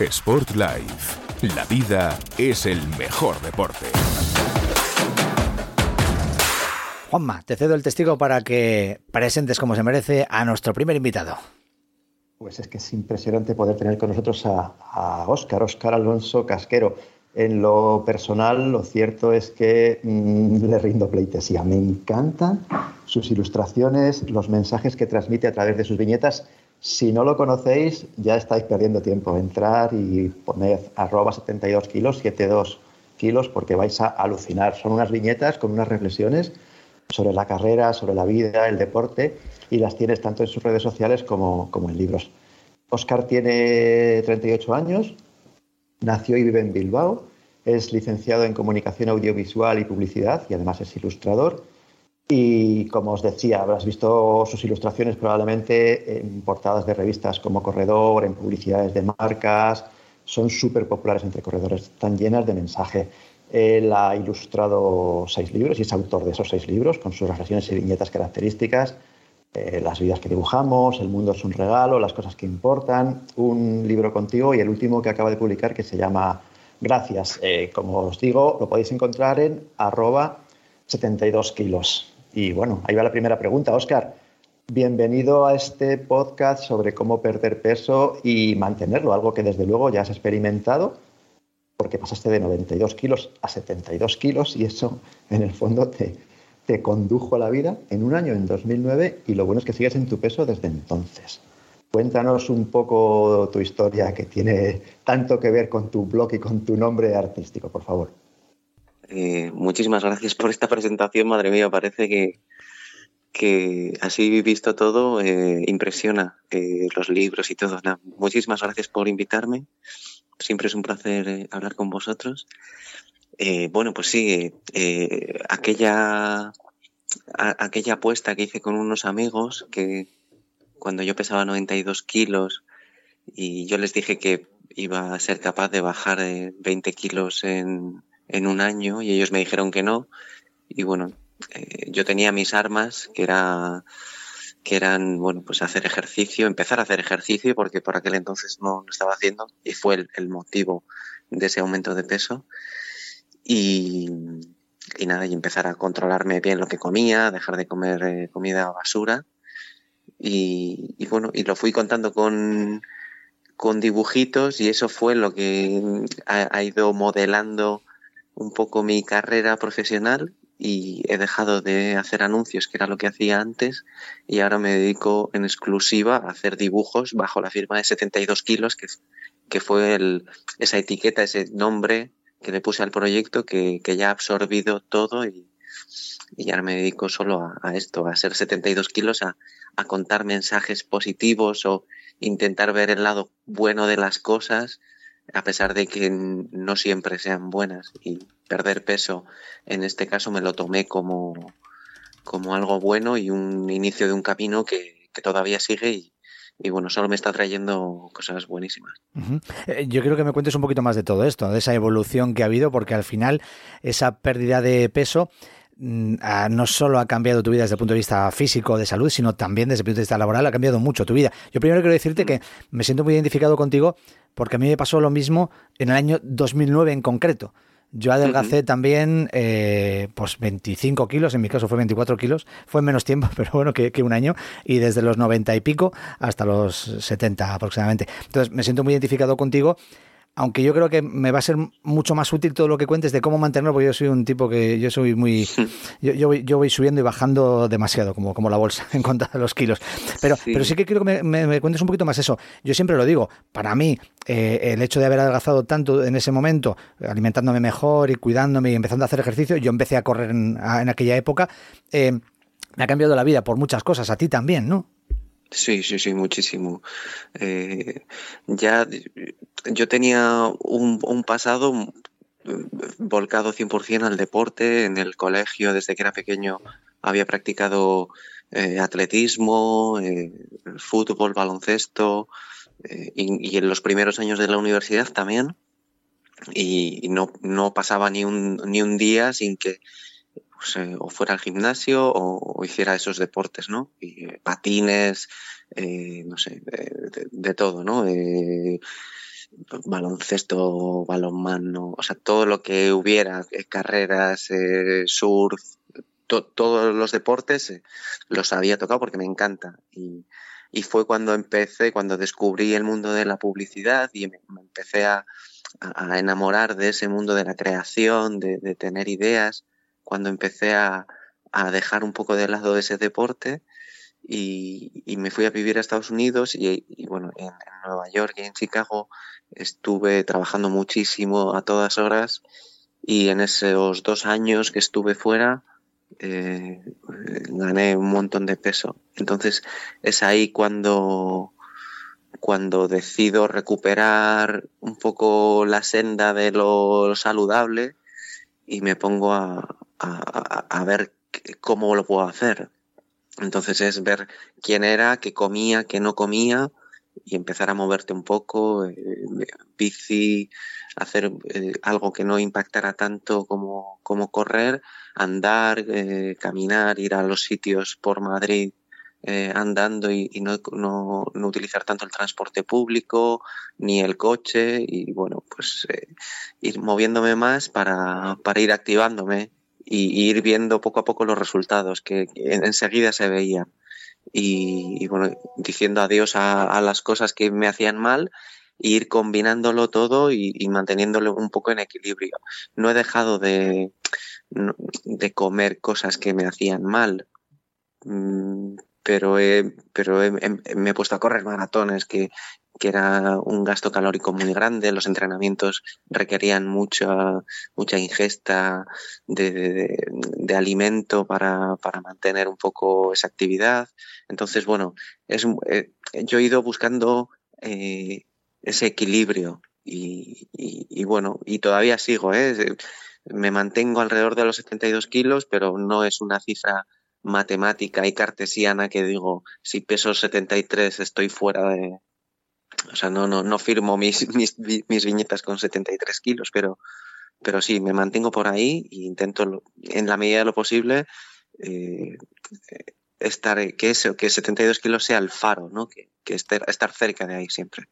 Sport Life. La vida es el mejor deporte. Juanma, te cedo el testigo para que presentes como se merece a nuestro primer invitado. Pues es que es impresionante poder tener con nosotros a, Óscar, Óscar Alonso Casquero. En lo personal, lo cierto es que mm, le rindo pleitesía. Me encantan sus ilustraciones, los mensajes que transmite a través de sus viñetas. Si no lo conocéis, ya estáis perdiendo tiempo. Entrar y poner arroba 72 kilos, 72 kilos, porque vais a alucinar. Son unas viñetas con unas reflexiones sobre la carrera, sobre la vida, el deporte, y las tienes tanto en sus redes sociales como, como en libros. Oscar tiene 38 años, nació y vive en Bilbao, es licenciado en comunicación audiovisual y publicidad y además es ilustrador. Y como os decía, habrás visto sus ilustraciones probablemente en portadas de revistas como Corredor, en publicidades de marcas. Son súper populares entre corredores, están llenas de mensaje. Él ha ilustrado seis libros y es autor de esos seis libros con sus reflexiones y viñetas características. Eh, las vidas que dibujamos, El mundo es un regalo, Las cosas que importan, un libro contigo y el último que acaba de publicar que se llama Gracias. Eh, como os digo, lo podéis encontrar en arroba 72 kilos. Y bueno, ahí va la primera pregunta, Óscar. Bienvenido a este podcast sobre cómo perder peso y mantenerlo, algo que desde luego ya has experimentado porque pasaste de 92 kilos a 72 kilos y eso en el fondo te, te condujo a la vida en un año, en 2009, y lo bueno es que sigues en tu peso desde entonces. Cuéntanos un poco tu historia que tiene tanto que ver con tu blog y con tu nombre artístico, por favor. Eh, muchísimas gracias por esta presentación, madre mía, parece que, que así visto todo eh, impresiona eh, los libros y todo. muchísimas gracias por invitarme Siempre es un placer hablar con vosotros. Bueno, pues sí, aquella, aquella apuesta que hice con unos amigos que cuando yo pesaba 92 kilos y yo les dije que iba a ser capaz de bajar 20 kilos en, en un año y ellos me dijeron que no. Y bueno, yo tenía mis armas, que era que eran, bueno, pues hacer ejercicio, empezar a hacer ejercicio, porque por aquel entonces no lo estaba haciendo, y fue el, motivo de ese aumento de peso. Y, nada, y empezar a controlarme bien lo que comía, dejar de comer eh, comida basura. Y, y, bueno, y lo fui contando con, con dibujitos y eso fue lo que ha ido modelando un poco mi carrera profesional y he dejado de hacer anuncios, que era lo que hacía antes, y ahora me dedico en exclusiva a hacer dibujos bajo la firma de 72 kilos, que, que fue el, esa etiqueta, ese nombre que le puse al proyecto, que, que ya ha absorbido todo y, y ahora me dedico solo a, a, esto, a ser 72 kilos, a, a contar mensajes positivos o intentar ver el lado bueno de las cosas a pesar de que no siempre sean buenas y perder peso en este caso me lo tomé como, como algo bueno y un inicio de un camino que, todavía sigue y, bueno, solo me está trayendo cosas buenísimas. Eh, yo quiero que me cuentes un poquito más de todo esto, de esa evolución que ha habido, porque al final esa pérdida de peso mm, no solo ha cambiado tu vida desde el punto de vista físico, de salud, sino también desde el punto de vista laboral, ha cambiado mucho tu vida. Yo primero quiero decirte que me siento muy identificado contigo porque a mí me pasó lo mismo en el año 2009 en concreto. Yo adelgacé también eh, pues 25 kilos, en mi caso fue 24 kilos, fue menos tiempo, pero bueno, que, que, un año, y desde los 90 y pico hasta los 70 aproximadamente. Entonces me siento muy identificado contigo aunque yo creo que me va a ser mucho más útil todo lo que cuentes de cómo mantenerlo, porque yo soy un tipo que yo soy muy... Yo, yo, voy, yo voy, subiendo y bajando demasiado, como, como la bolsa, en cuanto a los kilos. Pero sí, pero sí que quiero que me, me, cuentes un poquito más eso. Yo siempre lo digo, para mí, eh, el hecho de haber adelgazado tanto en ese momento, alimentándome mejor y cuidándome y empezando a hacer ejercicio, yo empecé a correr en, a, en aquella época, eh, me ha cambiado la vida por muchas cosas, a ti también, ¿no? Sí, sí, sí, muchísimo. Eh, ya yo tenía un, pasado volcado 100% al deporte. En el colegio, desde que era pequeño, había practicado eh, atletismo, eh, fútbol, baloncesto y, y, en los primeros años de la universidad también. Y, y no, no, pasaba ni un, ni un día sin que pues, eh, o fuera al gimnasio o, hiciera esos deportes, ¿no? Y, patines, no sé, de, todo, ¿no? baloncesto, balonmano, o sea, todo lo que hubiera, eh, carreras, eh, surf, to, todos los deportes eh, los había tocado porque me encanta. Y, fue cuando empecé, cuando descubrí el mundo de la publicidad y me, empecé a, enamorar de ese mundo de la creación, de tener ideas, cuando empecé a, a, dejar un poco de lado ese deporte. Y, y, me fui a vivir a Estados Unidos y, y bueno, en, en, Nueva York y en Chicago estuve trabajando muchísimo a todas horas y en esos dos años que estuve fuera eh, gané un montón de peso. Entonces es ahí cuando, cuando decido recuperar un poco la senda de lo saludable y me pongo a, a, a ver cómo lo puedo hacer. Entonces es ver quién era, qué comía, qué no comía, y empezar a moverte un poco, eh, bici, hacer eh, algo que no impactara tanto como, como correr, andar, eh, caminar, ir a los sitios por Madrid andando y, y no, no, no, utilizar tanto el transporte público ni el coche y bueno, pues ir moviéndome más para, para ir activándome y, ir viendo poco a poco los resultados que, enseguida se veían y, bueno, diciendo adiós a, las cosas que me hacían mal e ir combinándolo todo y, y, manteniéndolo un poco en equilibrio. No he dejado de, de comer cosas que me hacían mal, mm, pero, he, pero he, me he puesto a correr maratones que, que era un gasto calórico muy grande, los entrenamientos requerían mucha, mucha ingesta de, de, alimento para, para, mantener un poco esa actividad. Entonces, bueno, es, eh, yo he ido buscando eh, ese equilibrio y, y, y, bueno, y todavía sigo, ¿eh? me mantengo alrededor de los 72 kilos, pero no es una cifra matemática y cartesiana que digo, si peso 73 estoy fuera de, o sea, no, no, no firmo mis, mis, mis viñetas con 73 kilos, pero, pero sí, me mantengo por ahí e intento, en la medida de lo posible, eh, estar, que, eso, que 72 kilos sea el faro, ¿no? Que, que estar, estar cerca de ahí siempre.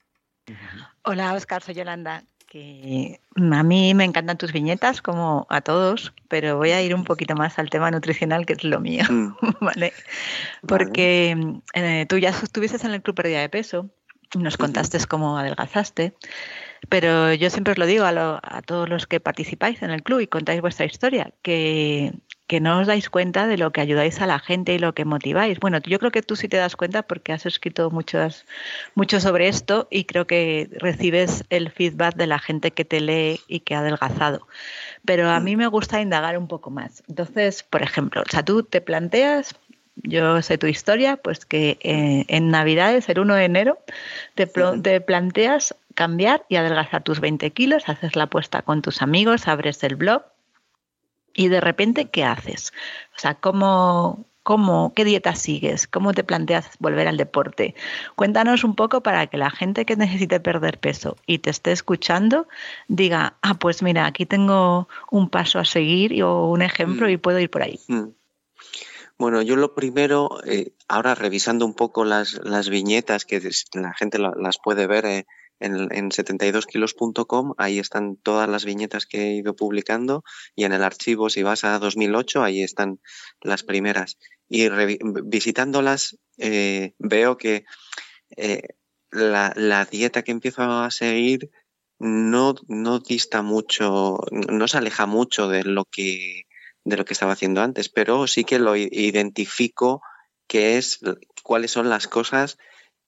Hola, Oscar, soy Yolanda. Que a mí me encantan tus viñetas, como a todos, pero voy a ir un poquito más al tema nutricional, que es lo mío, mm. ¿vale? Porque. Eh, tú ya estuviste en el Club Pérdida de Peso nos contaste cómo adelgazaste, pero yo siempre os lo digo a, lo, a, todos los que participáis en el club y contáis vuestra historia, que, que, no os dais cuenta de lo que ayudáis a la gente y lo que motiváis. Bueno, yo creo que tú sí te das cuenta porque has escrito muchos, mucho sobre esto y creo que recibes el feedback de la gente que te lee y que ha adelgazado. Pero a mí me gusta indagar un poco más. Entonces, por ejemplo, o sea, tú te planteas yo sé tu historia, pues que eh, en Navidades, el 1 de enero, te, te, planteas cambiar y adelgazar tus 20 kilos, haces la apuesta con tus amigos, abres el blog y de repente, ¿qué haces? O sea, ¿cómo, cómo, qué dieta sigues? ¿Cómo te planteas volver al deporte? Cuéntanos un poco para que la gente que necesite perder peso y te esté escuchando diga, ah, pues mira, aquí tengo un paso a seguir o un ejemplo mm. y puedo ir por ahí. Mm. Bueno, yo lo primero, eh, ahora revisando un poco las, las viñetas que la gente la, las puede ver eh, en, en 72kilos.com, ahí están todas las viñetas que he ido publicando y en el archivo, si vas a 2008, ahí están las primeras. Y visitándolas, eh, veo que eh, la, la dieta que empiezo a seguir no, no dista mucho, no se aleja mucho de lo que de lo que estaba haciendo antes, pero sí que lo identifico que es cuáles son las cosas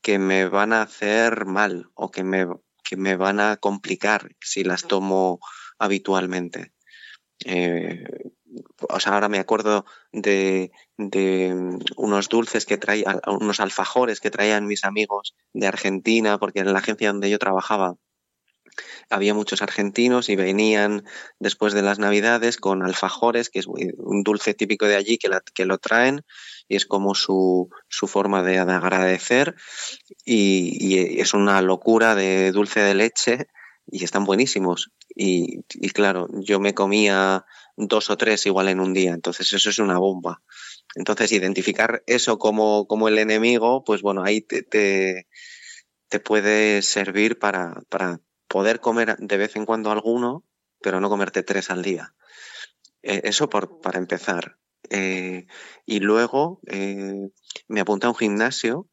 que me van a hacer mal o que me, que me van a complicar si las tomo habitualmente. Eh, o sea, ahora me acuerdo de, de unos dulces que traían, unos alfajores que traían mis amigos de Argentina, porque en la agencia donde yo trabajaba había muchos argentinos y venían después de las navidades con alfajores, que es un dulce típico de allí que, lo traen y es como su, su forma de, agradecer y, es una locura de dulce de leche y están buenísimos. Y, claro, yo me comía dos o tres igual en un día, entonces eso es una bomba. Entonces, identificar eso como, como el enemigo, pues bueno, ahí te, te, te puede servir para poder comer de vez en cuando alguno, pero no comerte tres al día. Eh, eso por, para empezar. Eh, y luego eh, me apunté a un gimnasio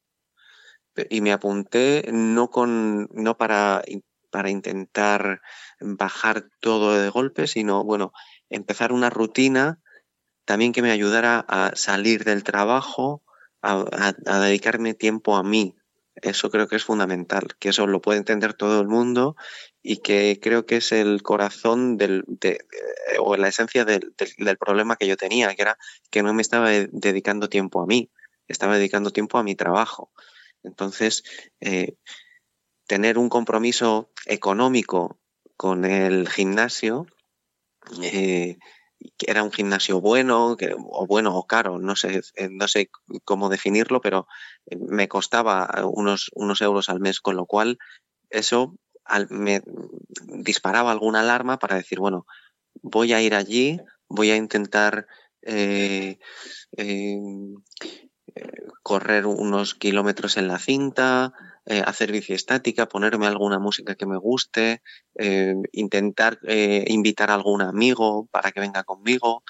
y me apunté no con no para, para intentar bajar todo de golpe, sino bueno, empezar una rutina también que me ayudara a salir del trabajo, a dedicarme tiempo a mí, eso creo que es fundamental, que eso lo puede entender todo el mundo y que creo que es el corazón del, de, eh, o la esencia del, problema que yo tenía, que era que no me estaba dedicando tiempo a mí, estaba dedicando tiempo a mi trabajo. Entonces, eh, tener un compromiso económico con el gimnasio eh, que era un gimnasio bueno, o bueno o caro, no sé, eh, no sé cómo definirlo, pero eh, me costaba unos, unos euros al mes, con lo cual eso me disparaba alguna alarma para decir, bueno, voy a ir allí, voy a intentar eh, correr unos kilómetros en la cinta, eh, hacer bici estática, ponerme alguna música que me guste, eh, intentar eh, invitar a algún amigo para que venga conmigo,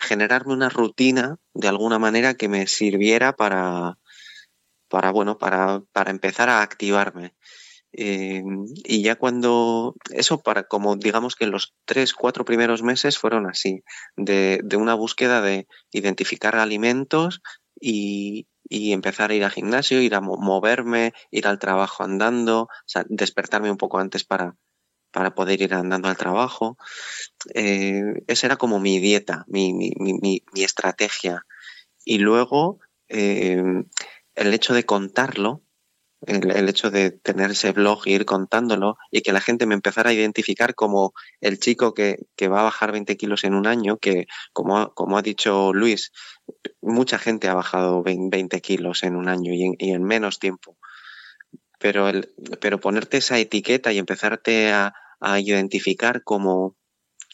generarme una rutina de alguna manera que me sirviera para, para bueno, para, para empezar a activarme. y ya cuando eso para como digamos que los tres cuatro primeros meses fueron así de, de una búsqueda de identificar alimentos y, empezar a ir al gimnasio, ir a moverme, ir al trabajo andando, despertarme un poco antes para, para poder ir andando al trabajo. Eh, esa era como mi dieta, mi, mi, mi, mi estrategia. Y luego eh, el hecho de contarlo, el, hecho de tener ese blog y ir contándolo y que la gente me empezara a identificar como el chico que, que va a bajar 20 kilos en un año, que como, como ha dicho Luis, mucha gente ha bajado 20 kilos en un año y en, menos tiempo. Pero, el, pero ponerte esa etiqueta y empezarte a, identificar como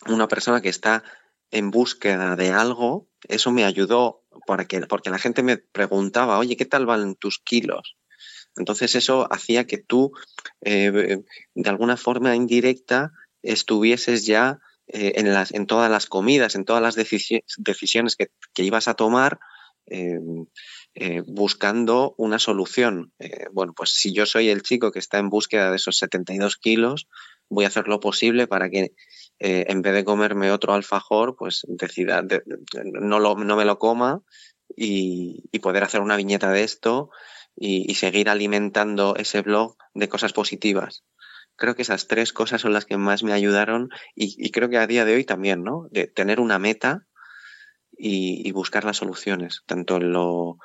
una persona que está en búsqueda de algo, eso me ayudó porque, porque la gente me preguntaba, oye, ¿qué tal van tus kilos? Entonces eso hacía que tú, eh, de alguna forma indirecta, estuvieses ya eh, en, las, en todas las comidas, en todas las decisiones que, ibas a tomar, em, eh, buscando una solución. bueno, pues si yo soy el chico que está en búsqueda de esos 72 kilos, voy a hacer lo posible para que en vez de comerme otro alfajor, pues decida, no, lo, no me lo coma y poder hacer una viñeta de esto y, seguir alimentando ese blog de cosas positivas. Creo que esas tres cosas son las que más me ayudaron y, creo que a día de hoy también, ¿no? De tener una meta y, buscar las soluciones, tanto en lo,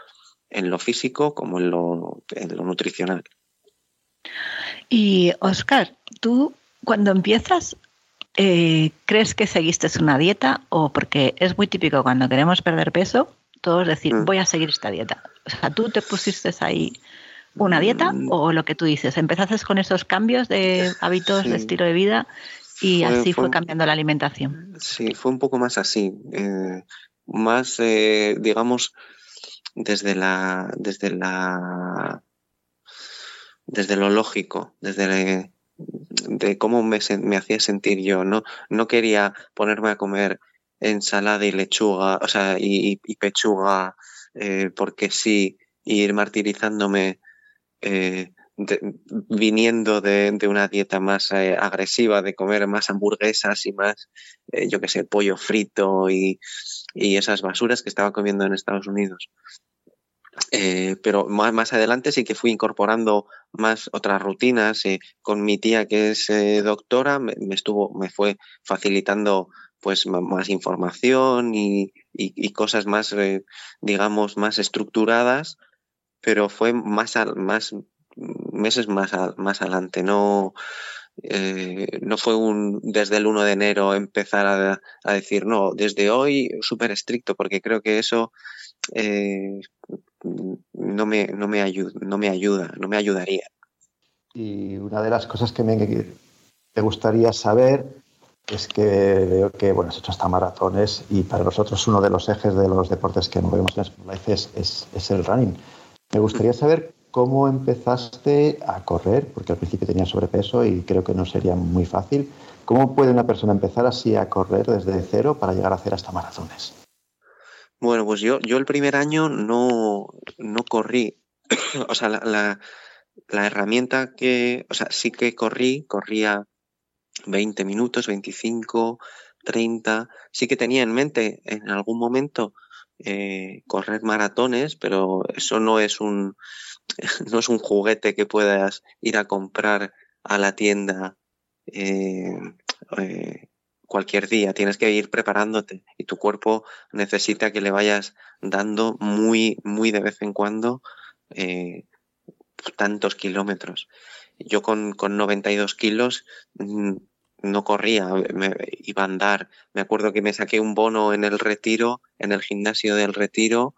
en lo físico como en lo, en lo nutricional. Y Oscar, tú cuando empiezas, eh, ¿crees que seguiste una dieta o porque es muy típico cuando queremos perder peso, todos decir, mm. voy a seguir esta dieta. O sea, ¿tú te pusiste ahí una dieta mm. o lo que tú dices? ¿Empezaste con esos cambios de hábitos, de estilo de vida y así fue, cambiando la alimentación? Sí, fue un poco más así. Eh, más, eh, digamos, desde la, desde la, desde lo lógico, desde de cómo me, me hacía sentir yo. No, no quería ponerme a comer ensalada y lechuga, o sea, y, pechuga, eh, porque sí, ir martirizándome eh, viniendo de, una dieta más eh, agresiva, de comer más hamburguesas y más, yo qué sé, pollo frito y, esas basuras que estaba comiendo en Estados Unidos. pero más, adelante sí que fui incorporando más otras rutinas. con mi tía que es doctora me, estuvo, me fue facilitando pues más información y, cosas más, eh, digamos, más estructuradas, pero fue más, más meses más, más adelante, no, eh, no fue un desde el 1 de enero empezar a, decir, no, desde hoy súper estricto, porque creo que eso eh, no, me, no, me ayuda, no me ayuda, no me ayudaría. Y una de las cosas que me, te gustaría saber es que veo que bueno, has hecho hasta maratones y para nosotros uno de los ejes de los deportes que movemos en Sport es, es, el running. Me gustaría saber cómo empezaste a correr, porque al principio tenía sobrepeso y creo que no sería muy fácil. ¿Cómo puede una persona empezar así a correr desde cero para llegar a hacer hasta maratones? Bueno, pues yo, yo el primer año no, no corrí. o sea, la, la herramienta que, o sea, sí que corrí, corría 20 minutos, 25, 30. Sí que tenía en mente en algún momento eh, correr maratones, pero eso no es un no es un juguete que puedas ir a comprar a la tienda eh, eh, cualquier día. Tienes que ir preparándote y tu cuerpo necesita que le vayas dando muy muy de vez en cuando tantos kilómetros. Yo con, con 92 kilos mm, no corría, me iba a andar. Me acuerdo que me saqué un bono en el retiro, en el gimnasio del retiro,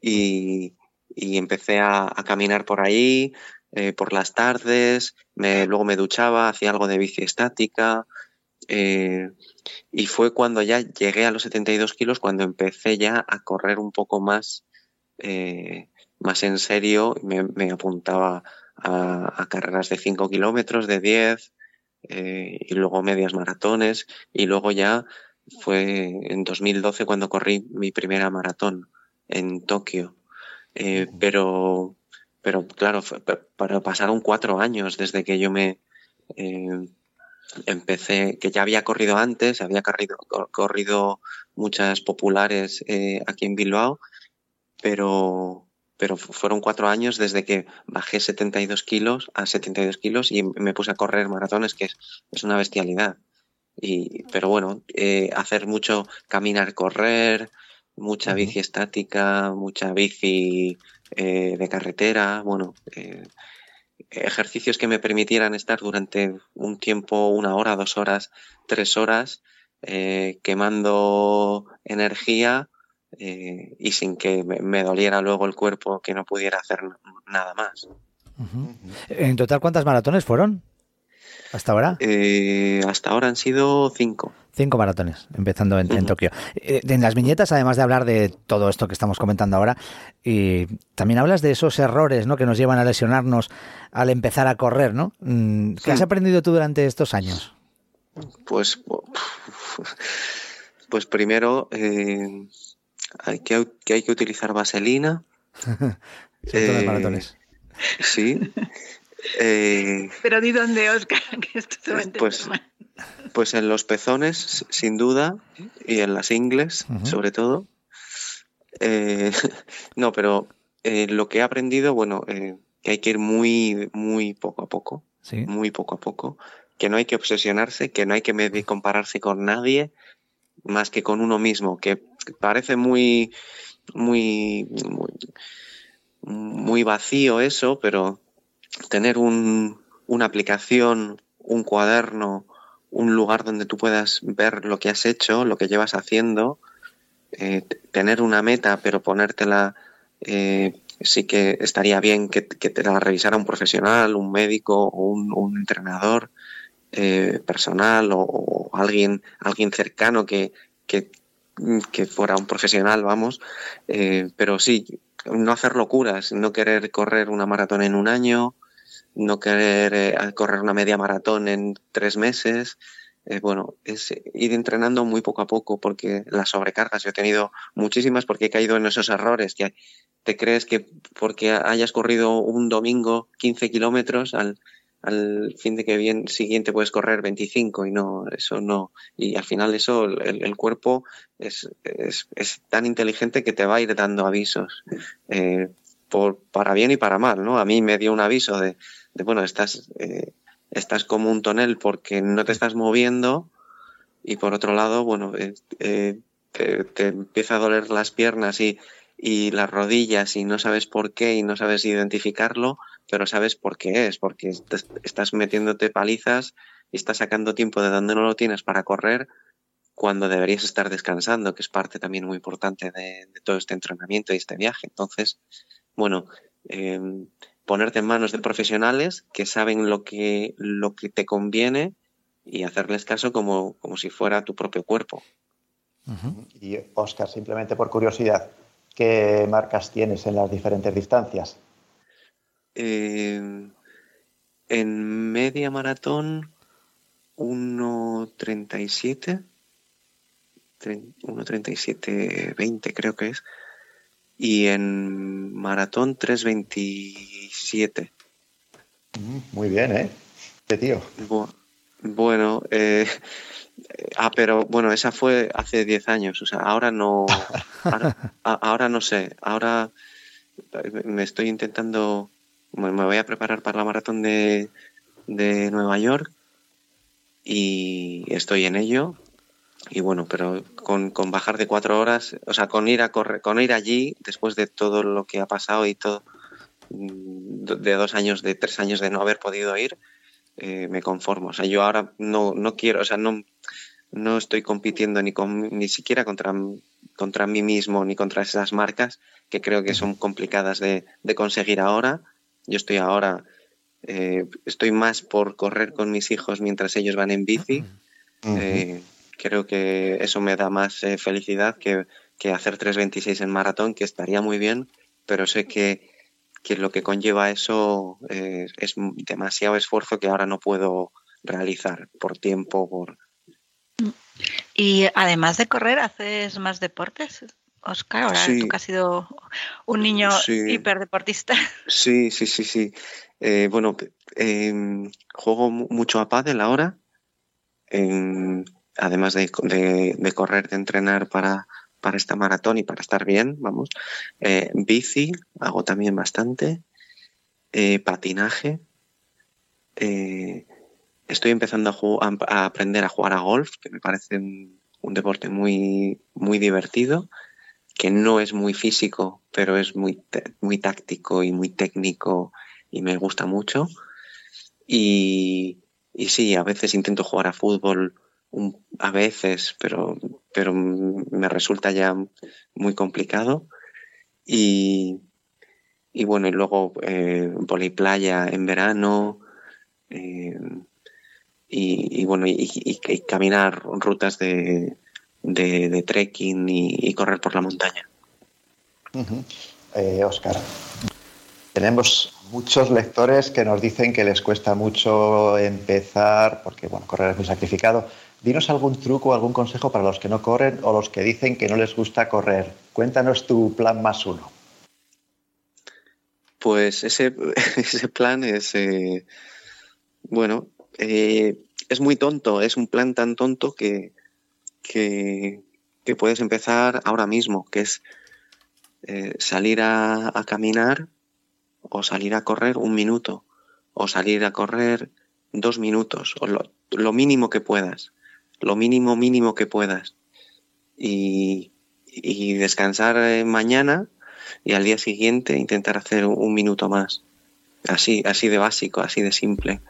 y, empecé a, caminar por ahí, eh, por las tardes, me, luego me duchaba, hacía algo de bici estática, eh, y fue cuando ya llegué a los 72 kilos, cuando empecé ya a correr un poco más, eh, más en serio, me, me apuntaba a, a, carreras de 5 kilómetros, de 10, eh, y luego medias maratones y luego ya fue en 2012 cuando corrí mi primera maratón en Tokio. Eh, pero, pero claro, para pasaron cuatro años desde que yo me eh, empecé, que ya había corrido antes, había corrido, corrido muchas populares aquí en Bilbao, pero, pero fueron cuatro años desde que bajé 72 kilos a 72 kilos y me puse a correr maratones, que es, una bestialidad. Y, pero bueno, eh, hacer mucho caminar, correr, mucha bici estática, mucha bici eh, de carretera, bueno, eh, ejercicios que me permitieran estar durante un tiempo, una hora, dos horas, tres horas, quemando energía eh, y sin que me, doliera luego el cuerpo que no pudiera hacer nada más. ¿En total cuántas maratones fueron? ¿Hasta ahora? Eh, hasta ahora han sido cinco. Cinco maratones, empezando en, Tokio. Eh, en las viñetas, además de hablar de todo esto que estamos comentando ahora, y también hablas de esos errores ¿no? que nos llevan a lesionarnos al empezar a correr, ¿no? Mm, ¿Qué has aprendido tú durante estos años? Pues, pues primero, hay que, que hay que utilizar vaselina. eh, maratones. Sí. Eh, Pero di dónde, Oscar, que esto pues, pues en los pezones, sin duda, y en las ingles, sobre todo. Eh, no, pero eh, lo que he aprendido, bueno, que hay que ir muy, muy poco a poco. Muy poco a poco. Que no hay que obsesionarse, que no hay que compararse con nadie, más que con uno mismo, que parece muy, muy, muy, vacío eso, pero tener un, una aplicación, un cuaderno, un lugar donde tú puedas ver lo que has hecho, lo que llevas haciendo, eh, tener una meta, pero ponértela, eh, sí que estaría bien que, te la revisara un profesional, un médico o un, entrenador eh, personal o, alguien, alguien cercano que, que, fuera un profesional, vamos, eh, pero sí, no hacer locuras, no querer correr una maratón en un año, no querer eh, correr una media maratón en tres meses. Eh, bueno, es ir entrenando muy poco a poco porque las sobrecargas, yo he tenido muchísimas porque he caído en esos errores que te crees que porque hayas corrido un domingo 15 kilómetros al, al fin de que bien siguiente puedes correr 25 y no, eso no. Y al final eso, el, cuerpo es, es, es, tan inteligente que te va a ir dando avisos, eh, por, para bien y para mal, ¿no? A mí me dio un aviso de, bueno, estás, eh, estás como un tonel porque no te estás moviendo y por otro lado, bueno, te, empieza a doler las piernas y, y las rodillas y no sabes por qué y no sabes identificarlo, pero sabes por qué es, porque estás metiéndote palizas y estás sacando tiempo de donde no lo tienes para correr cuando deberías estar descansando, que es parte también muy importante de, todo este entrenamiento y este viaje. Entonces, bueno, em, ponerte en manos de profesionales que saben lo que, lo que te conviene y hacerles caso como, como si fuera tu propio cuerpo. Y Oscar, simplemente por curiosidad, ¿qué marcas tienes en las diferentes distancias? Em, en media maratón 1.37 1.37.20 creo que es. Y en maratón 3.27. Mm, muy bien, ¿eh? Este tío. bueno, eh, ah, pero bueno, esa fue hace 10 años. O sea, ahora no. ahora, no sé. Ahora me estoy intentando. Me voy a preparar para la maratón de, de Nueva York y estoy en ello y bueno, pero con, con, bajar de cuatro horas, o sea, con ir a correr, con ir allí, después de todo lo que ha pasado y todo, mm, de dos años, de tres años de no haber podido ir, eh, me conformo. O sea, yo ahora no, no quiero, o sea, no, no estoy compitiendo ni, con, ni siquiera contra, contra mí mismo ni contra esas marcas que creo que son complicadas de, de conseguir ahora. Yo estoy ahora, eh, estoy más por correr con mis hijos mientras ellos van en bici. Creo que eso me da más eh, felicidad que, que hacer 3.26 en maratón, que estaría muy bien, pero sé que, que lo que conlleva eso eh, es demasiado esfuerzo que ahora no puedo realizar por tiempo, por... Y además de correr, ¿haces más deportes? Oscar, ahora tú que has sido un niño hiperdeportista. Sí, sí, sí, sí. Eh, bueno, em, juego mucho a pádel ahora. En, además de, correr, de entrenar para, para esta maratón y para estar bien, vamos. Eh, bici, hago también bastante. Eh, patinaje. Eh, estoy empezando a, aprender a jugar a golf, que me parece un, deporte muy, muy divertido, que no es muy físico, pero es muy, muy táctico y muy técnico y me gusta mucho. Y, y sí, a veces intento jugar a fútbol a veces, pero, pero me resulta ya muy complicado. Y, y bueno, y luego eh, playa en verano. Eh, y, bueno, y, caminar rutas de, de, trekking y, correr por la montaña. Oscar, eh, tenemos muchos lectores que nos dicen que les cuesta mucho empezar, porque bueno, correr es muy sacrificado, Dinos algún truco, algún consejo para los que no corren o los que dicen que no les gusta correr. Cuéntanos tu plan más uno. Pues ese, ese plan es, eh, bueno, eh, es muy tonto, es un plan tan tonto que, que, puedes empezar ahora mismo, que es eh, salir a, caminar o salir a correr un minuto o salir a correr dos minutos o lo mínimo que puedas lo mínimo mínimo que puedas y, descansar eh, mañana y al día siguiente intentar hacer un minuto más. Así, así de básico, así de simple.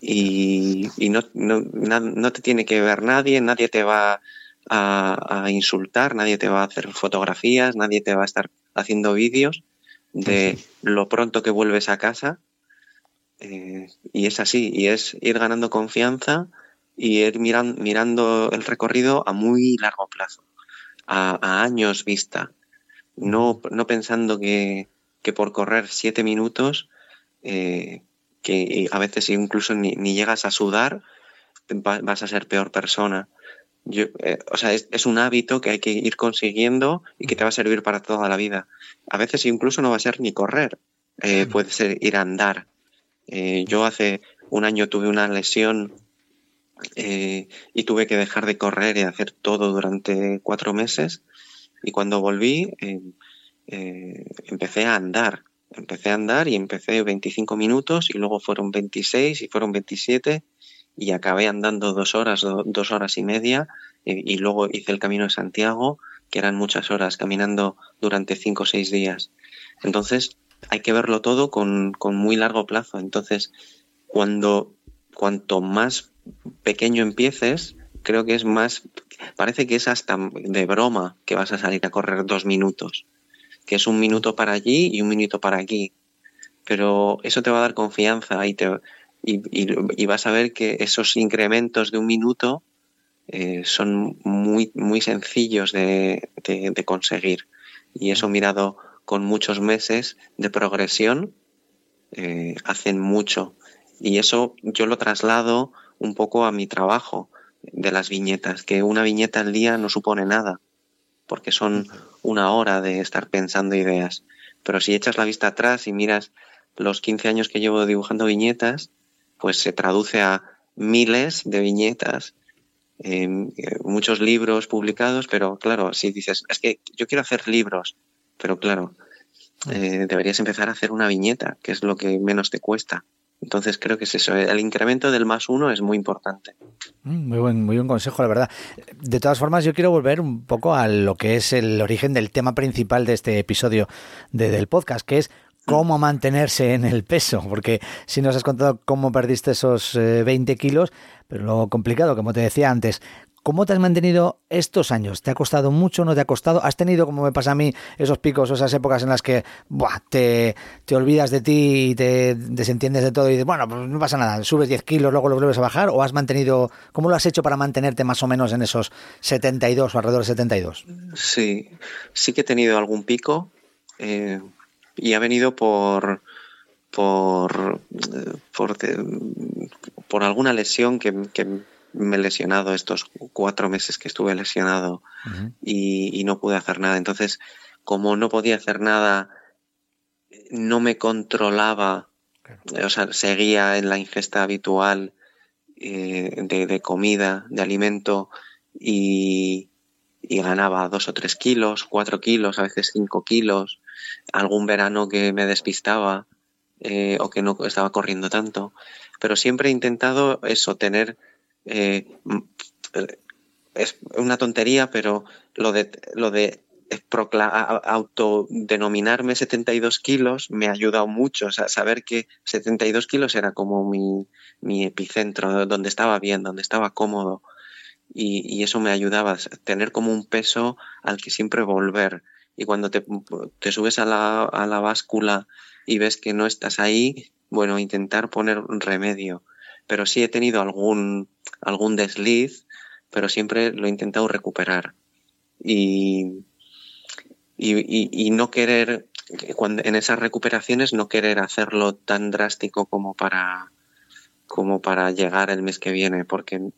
Y, no, no, te tiene que ver nadie, nadie te va a, insultar, nadie te va a hacer fotografías, nadie te va a estar haciendo vídeos de lo pronto que vuelves a casa. Eh, y es así, y es ir ganando confianza y ir mirando el recorrido a muy largo plazo, a, años vista, no, no pensando que, por correr siete minutos, eh, que a veces incluso ni, llegas a sudar, vas a ser peor persona. Yo, eh, o sea, es, un hábito que hay que ir consiguiendo y que te va a servir para toda la vida. A veces incluso no va a ser ni correr, eh, puede ser ir a andar. yo hace un año tuve una lesión eh, y tuve que dejar de correr y hacer todo durante cuatro meses y cuando volví eh, eh, empecé a andar, empecé a andar y empecé 25 minutos y luego fueron 26 y fueron 27 y acabé andando dos horas, dos horas y media y, luego hice el camino de Santiago, que eran muchas horas caminando durante cinco o seis días. Entonces hay que verlo todo con, con muy largo plazo. Entonces, cuando cuanto más pequeño empieces, creo que es más, parece que es hasta de broma que vas a salir a correr dos minutos, que es un minuto para allí y un minuto para aquí. Pero eso te va a dar confianza y, te, y, vas a ver que esos incrementos de un minuto eh, son muy, muy sencillos de, conseguir. Y eso mirado con muchos meses de progresión, eh, hacen mucho. Y eso yo lo traslado un poco a mi trabajo de las viñetas, que una viñeta al día no supone nada, porque son una hora de estar pensando ideas. Pero si echas la vista atrás y miras los 15 años que llevo dibujando viñetas, pues se traduce a miles de viñetas, eh, muchos libros publicados, pero claro, si dices, es que yo quiero hacer libros, pero claro, eh, deberías empezar a hacer una viñeta, que es lo que menos te cuesta. Entonces creo que es eso, el incremento del más uno es muy importante. Mm, muy buen, muy buen consejo, la verdad. De todas formas, yo quiero volver un poco a lo que es el origen del tema principal de este episodio del podcast, que es cómo mantenerse en el peso, porque si nos has contado cómo perdiste esos 20 eh, kilos, pero lo complicado, como te decía antes, ¿Cómo te has mantenido estos años? ¿Te ha costado mucho? ¿No te ha costado? ¿Has tenido, como me pasa a mí, esos picos esas épocas en las que te, te, olvidas de ti y te desentiendes de todo y dices, bueno, pues no pasa nada, subes 10 kilos, luego lo vuelves a bajar? ¿O has mantenido, cómo lo has hecho para mantenerte más o menos en esos 72 o alrededor de 72? Sí, sí que he tenido algún pico eh, y ha venido por, por, por, por alguna lesión que me he lesionado estos cuatro meses que estuve lesionado y, no pude hacer nada. Entonces, como no podía hacer nada, no me controlaba, o sea, seguía en la ingesta habitual eh, de, comida, de alimento y, ganaba dos o tres kilos, cuatro kilos, a veces cinco kilos, algún verano que me despistaba eh, o que no estaba corriendo tanto. Pero siempre he intentado eso, tener eh, es una tontería, pero lo de, lo de autodenominarme 72 kilos me ha ayudado mucho. O saber que 72 kilos era como mi, mi epicentro, donde estaba bien, donde estaba cómodo. Y, eso me ayudaba a tener como un peso al que siempre volver. Y cuando te, te subes a la, a la báscula y ves que no estás ahí, bueno, intentar poner un remedio pero sí he tenido algún, algún desliz, pero siempre lo he intentado recuperar. Y, y, no querer, cuando, en esas recuperaciones, no querer hacerlo tan drástico como para, como para llegar el mes que viene, porque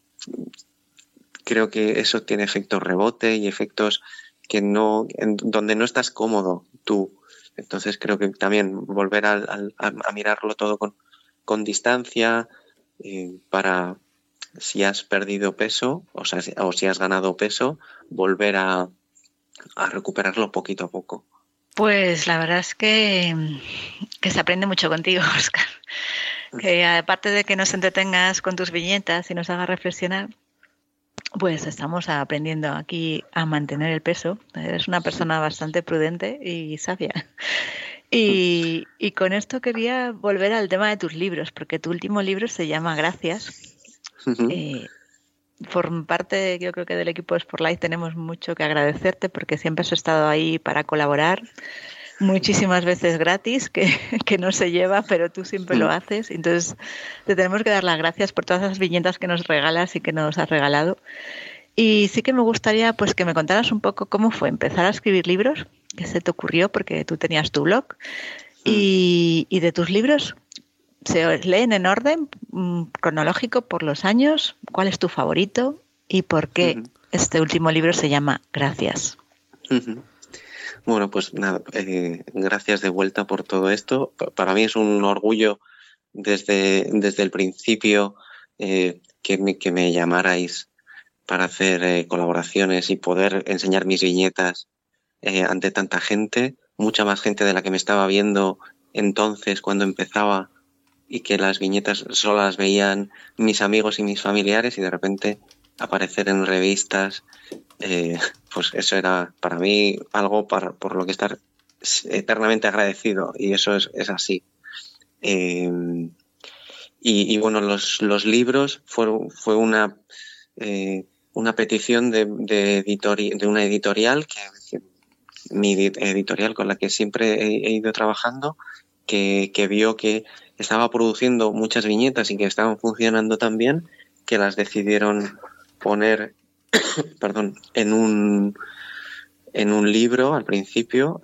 creo que eso tiene efectos rebote y efectos que no, donde no estás cómodo tú. Entonces creo que también volver a, a mirarlo todo con, con distancia, eh, para si has perdido peso o, sea, o si has ganado peso, volver a, recuperarlo poquito a poco. Pues la verdad es que, que se aprende mucho contigo, Oscar. Que aparte de que nos entretengas con tus viñetas y nos hagas reflexionar, pues estamos aprendiendo aquí a mantener el peso. Eres una persona bastante prudente y sabia. Y, con esto quería volver al tema de tus libros, porque tu último libro se llama Gracias. Eh, por parte, yo creo que del equipo de Sportlight tenemos mucho que agradecerte porque siempre has estado ahí para colaborar, muchísimas veces gratis, que, que no se lleva, pero tú siempre lo mm. haces. Entonces, te tenemos que dar las gracias por todas esas viñetas que nos regalas y que nos has regalado. Y sí que me gustaría pues que me contaras un poco cómo fue empezar a escribir libros ¿Qué se te ocurrió? Porque tú tenías tu blog. Mm. Y, de tus libros, ¿se leen en orden mm, cronológico por los años? ¿Cuál es tu favorito? ¿Y por qué este último libro se llama Gracias? Bueno, pues nada, eh, gracias de vuelta por todo esto. Para mí es un orgullo desde, desde el principio eh, que, me, que me llamarais para hacer eh, colaboraciones y poder enseñar mis viñetas eh, ante tanta gente, mucha más gente de la que me estaba viendo entonces cuando empezaba y que las viñetas solo las veían mis amigos y mis familiares y de repente aparecer en revistas, eh, pues eso era para mí algo por lo que estar eternamente agradecido y eso es, así. Em, y, bueno, los, los libros fueron, fue una, una petición de, de, de, una editorial, que, mi editorial con la que siempre he, ido trabajando, que, que, vio que estaba produciendo muchas viñetas y que estaban funcionando tan bien que las decidieron poner perdón, en un, en un libro al principio,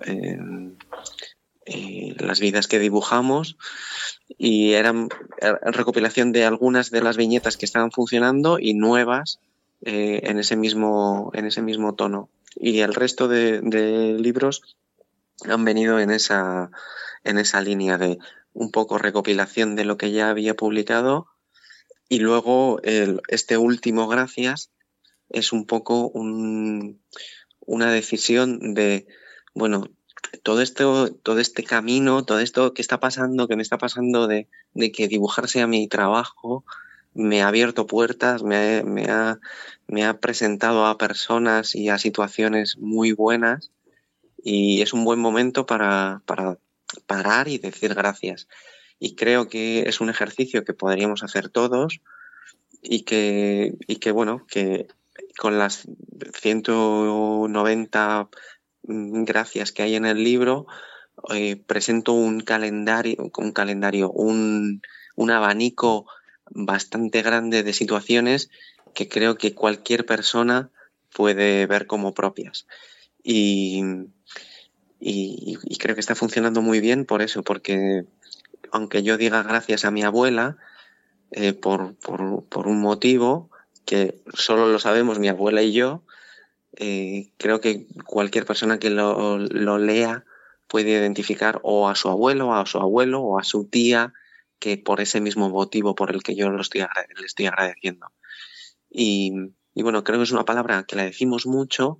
las vidas que dibujamos, y eran recopilación de algunas de las viñetas que estaban funcionando y nuevas eh, en, ese mismo, en ese mismo tono. Y el resto de, libros han venido en esa, en esa línea de un poco recopilación de lo que ya había publicado y luego este último, gracias, es un poco un, una decisión de, bueno, todo esto, todo este camino, todo esto que está pasando, que me está pasando de, que dibujar sea mi trabajo, me ha abierto puertas, me, ha, me ha presentado a personas y a situaciones muy buenas y es un buen momento para, para parar y decir gracias. Y creo que es un ejercicio que podríamos hacer todos y que, y que bueno, que con las 190 mm, gracias que hay en el libro, eh, presento un calendario, un calendario, un, abanico bastante grande de situaciones que creo que cualquier persona puede ver como propias. Y, creo que está funcionando muy bien por eso, porque aunque yo diga gracias a mi abuela eh, por, por, un motivo, que solo lo sabemos mi abuela y yo, eh, creo que cualquier persona que lo, lea puede identificar o a su abuelo, a su abuelo, o a su tía, que por ese mismo motivo por el que yo lo estoy, le estoy agradeciendo. Y, bueno, creo que es una palabra que la decimos mucho,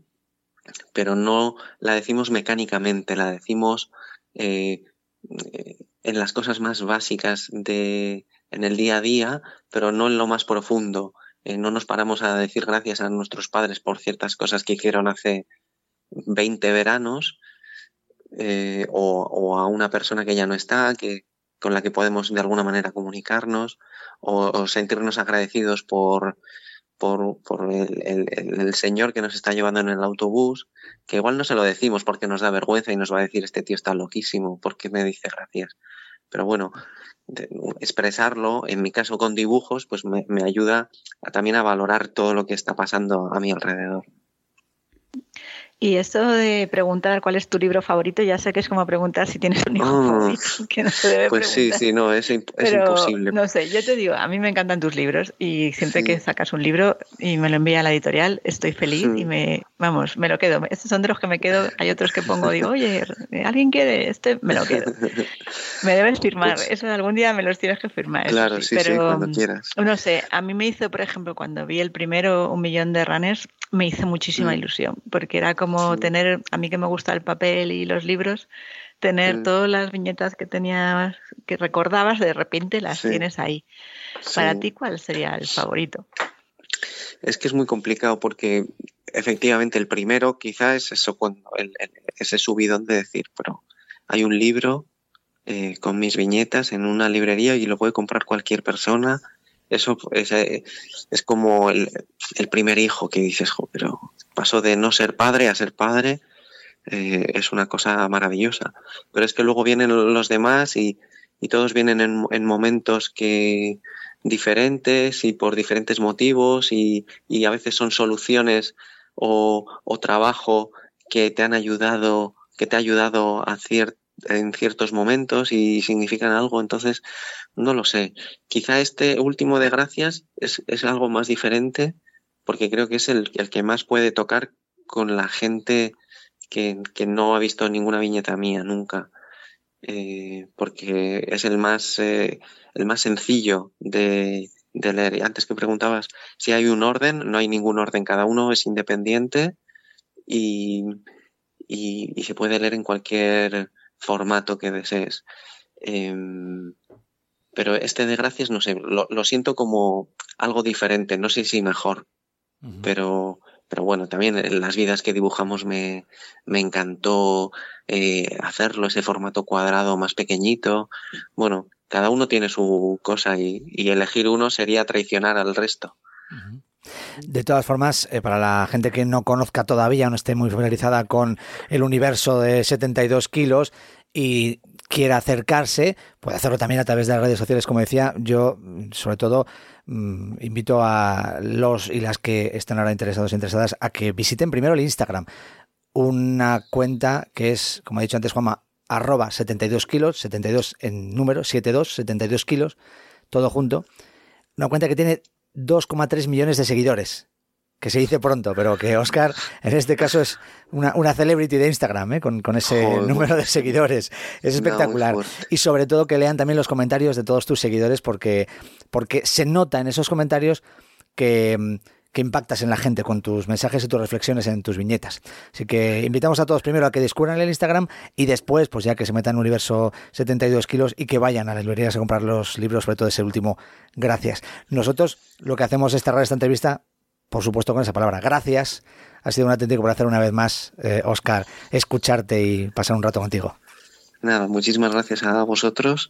pero no la decimos mecánicamente, la decimos eh, en las cosas más básicas de, en el día a día, pero no en lo más profundo. Eh, no nos paramos a decir gracias a nuestros padres por ciertas cosas que hicieron hace 20 veranos eh, o, a una persona que ya no está, que, con la que podemos de alguna manera comunicarnos o, sentirnos agradecidos por, por, por el, el, señor que nos está llevando en el autobús, que igual no se lo decimos porque nos da vergüenza y nos va a decir este tío está loquísimo, porque me dice gracias. Pero bueno, expresarlo, en mi caso con dibujos, pues me, me ayuda también a valorar todo lo que está pasando a mi alrededor. Y esto de preguntar cuál es tu libro favorito, ya sé que es como preguntar si tienes un ah, favorito, que no se debe Pues sí, sí, no, es, imposible. No sé, yo te digo, a mí me encantan tus libros y siempre que sacas un libro y me lo envía a la editorial, estoy feliz y me, vamos, me lo quedo. Estos son de los que me quedo, hay otros que pongo, digo, oye, ¿alguien quiere este? Me lo quedo. Me debes firmar, pues eso algún día me los tienes que firmar. Claro, sí, sí, cuando quieras. No sé, a mí me hizo, por ejemplo, cuando vi el primero, un millón de runners, me hizo muchísima mm. ilusión, porque era como tener, a mí que me gusta el papel y los libros, tener todas las viñetas que tenías, que recordabas, de repente las tienes ahí. Para ti, ¿cuál sería el favorito? Es que es muy complicado porque efectivamente el primero quizá es eso, cuando el, ese subidón de decir, pero hay un libro eh, con mis viñetas en una librería y lo puede comprar cualquier persona. Eso es, es como el, el, primer hijo que dices, pero paso de no ser padre a ser padre eh, es una cosa maravillosa. Pero es que luego vienen los demás y, todos vienen en, momentos que diferentes y por diferentes motivos y, a veces son soluciones o, trabajo que te han ayudado, que te ha ayudado a en ciertos momentos y significan algo. Entonces, no lo sé. Quizá este último de gracias es, es algo más diferente porque creo que es el, el que más puede tocar con la gente que, no ha visto ninguna viñeta mía nunca. Eh, porque es el más, eh, el más sencillo de, leer. Antes que preguntabas si hay un orden, no hay ningún orden, cada uno es independiente y, y, se puede leer en cualquier formato que desees. Em, pero este de gracias, no sé, lo, siento como algo diferente, no sé si mejor, pero, pero bueno, también en las vidas que dibujamos me, me encantó eh, hacerlo, ese formato cuadrado más pequeñito. Bueno, cada uno tiene su cosa y, elegir uno sería traicionar al resto. De todas formas, eh, para la gente que no conozca todavía, no esté muy familiarizada con el universo de 72 kilos y quiera acercarse, puede hacerlo también a través de las redes sociales, como decía. Yo, sobre todo, mm, invito a los y las que están ahora interesados e interesadas a que visiten primero el Instagram. Una cuenta que es, como ha dicho antes Juanma, arroba 72 kilos, 72 en número, 72, 72 kilos, todo junto. Una cuenta que tiene 2,3 millones de seguidores. Que se dice pronto, pero que Oscar en este caso es una, una celebrity de Instagram, ¿eh? con, ese número de seguidores. Es espectacular. y sobre todo que lean también los comentarios de todos tus seguidores, porque, porque se nota en esos comentarios que que impactas en la gente con tus mensajes y tus reflexiones en tus viñetas. Así que invitamos a todos primero a que descubran el Instagram y después, pues ya que se metan en Universo 72 kilos y que vayan a las librerías a comprar los libros, sobre todo ese último, gracias. Nosotros lo que hacemos es cerrar esta entrevista, por supuesto, con esa palabra, gracias. Ha sido un auténtico placer una vez más, Oscar, eh, escucharte y pasar un rato contigo. Nada, muchísimas gracias a vosotros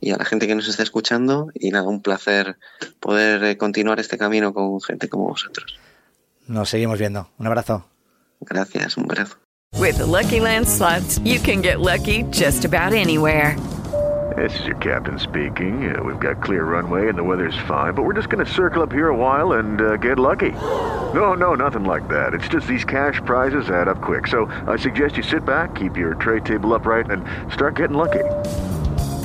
y a la gente que nos está escuchando. Y nada, un placer poder eh, continuar este camino con gente como vosotros. Nos seguimos viendo. Un abrazo. Gracias, un abrazo. With the Lucky Land slots, you can get lucky just about anywhere. This is your captain speaking. Uh, we've got clear runway and the weather's fine, but we're just going to circle up here a while and uh, get lucky. No, no, nothing like that. It's just these cash prizes add up quick. So I suggest you sit back, keep your tray table upright, and start getting lucky.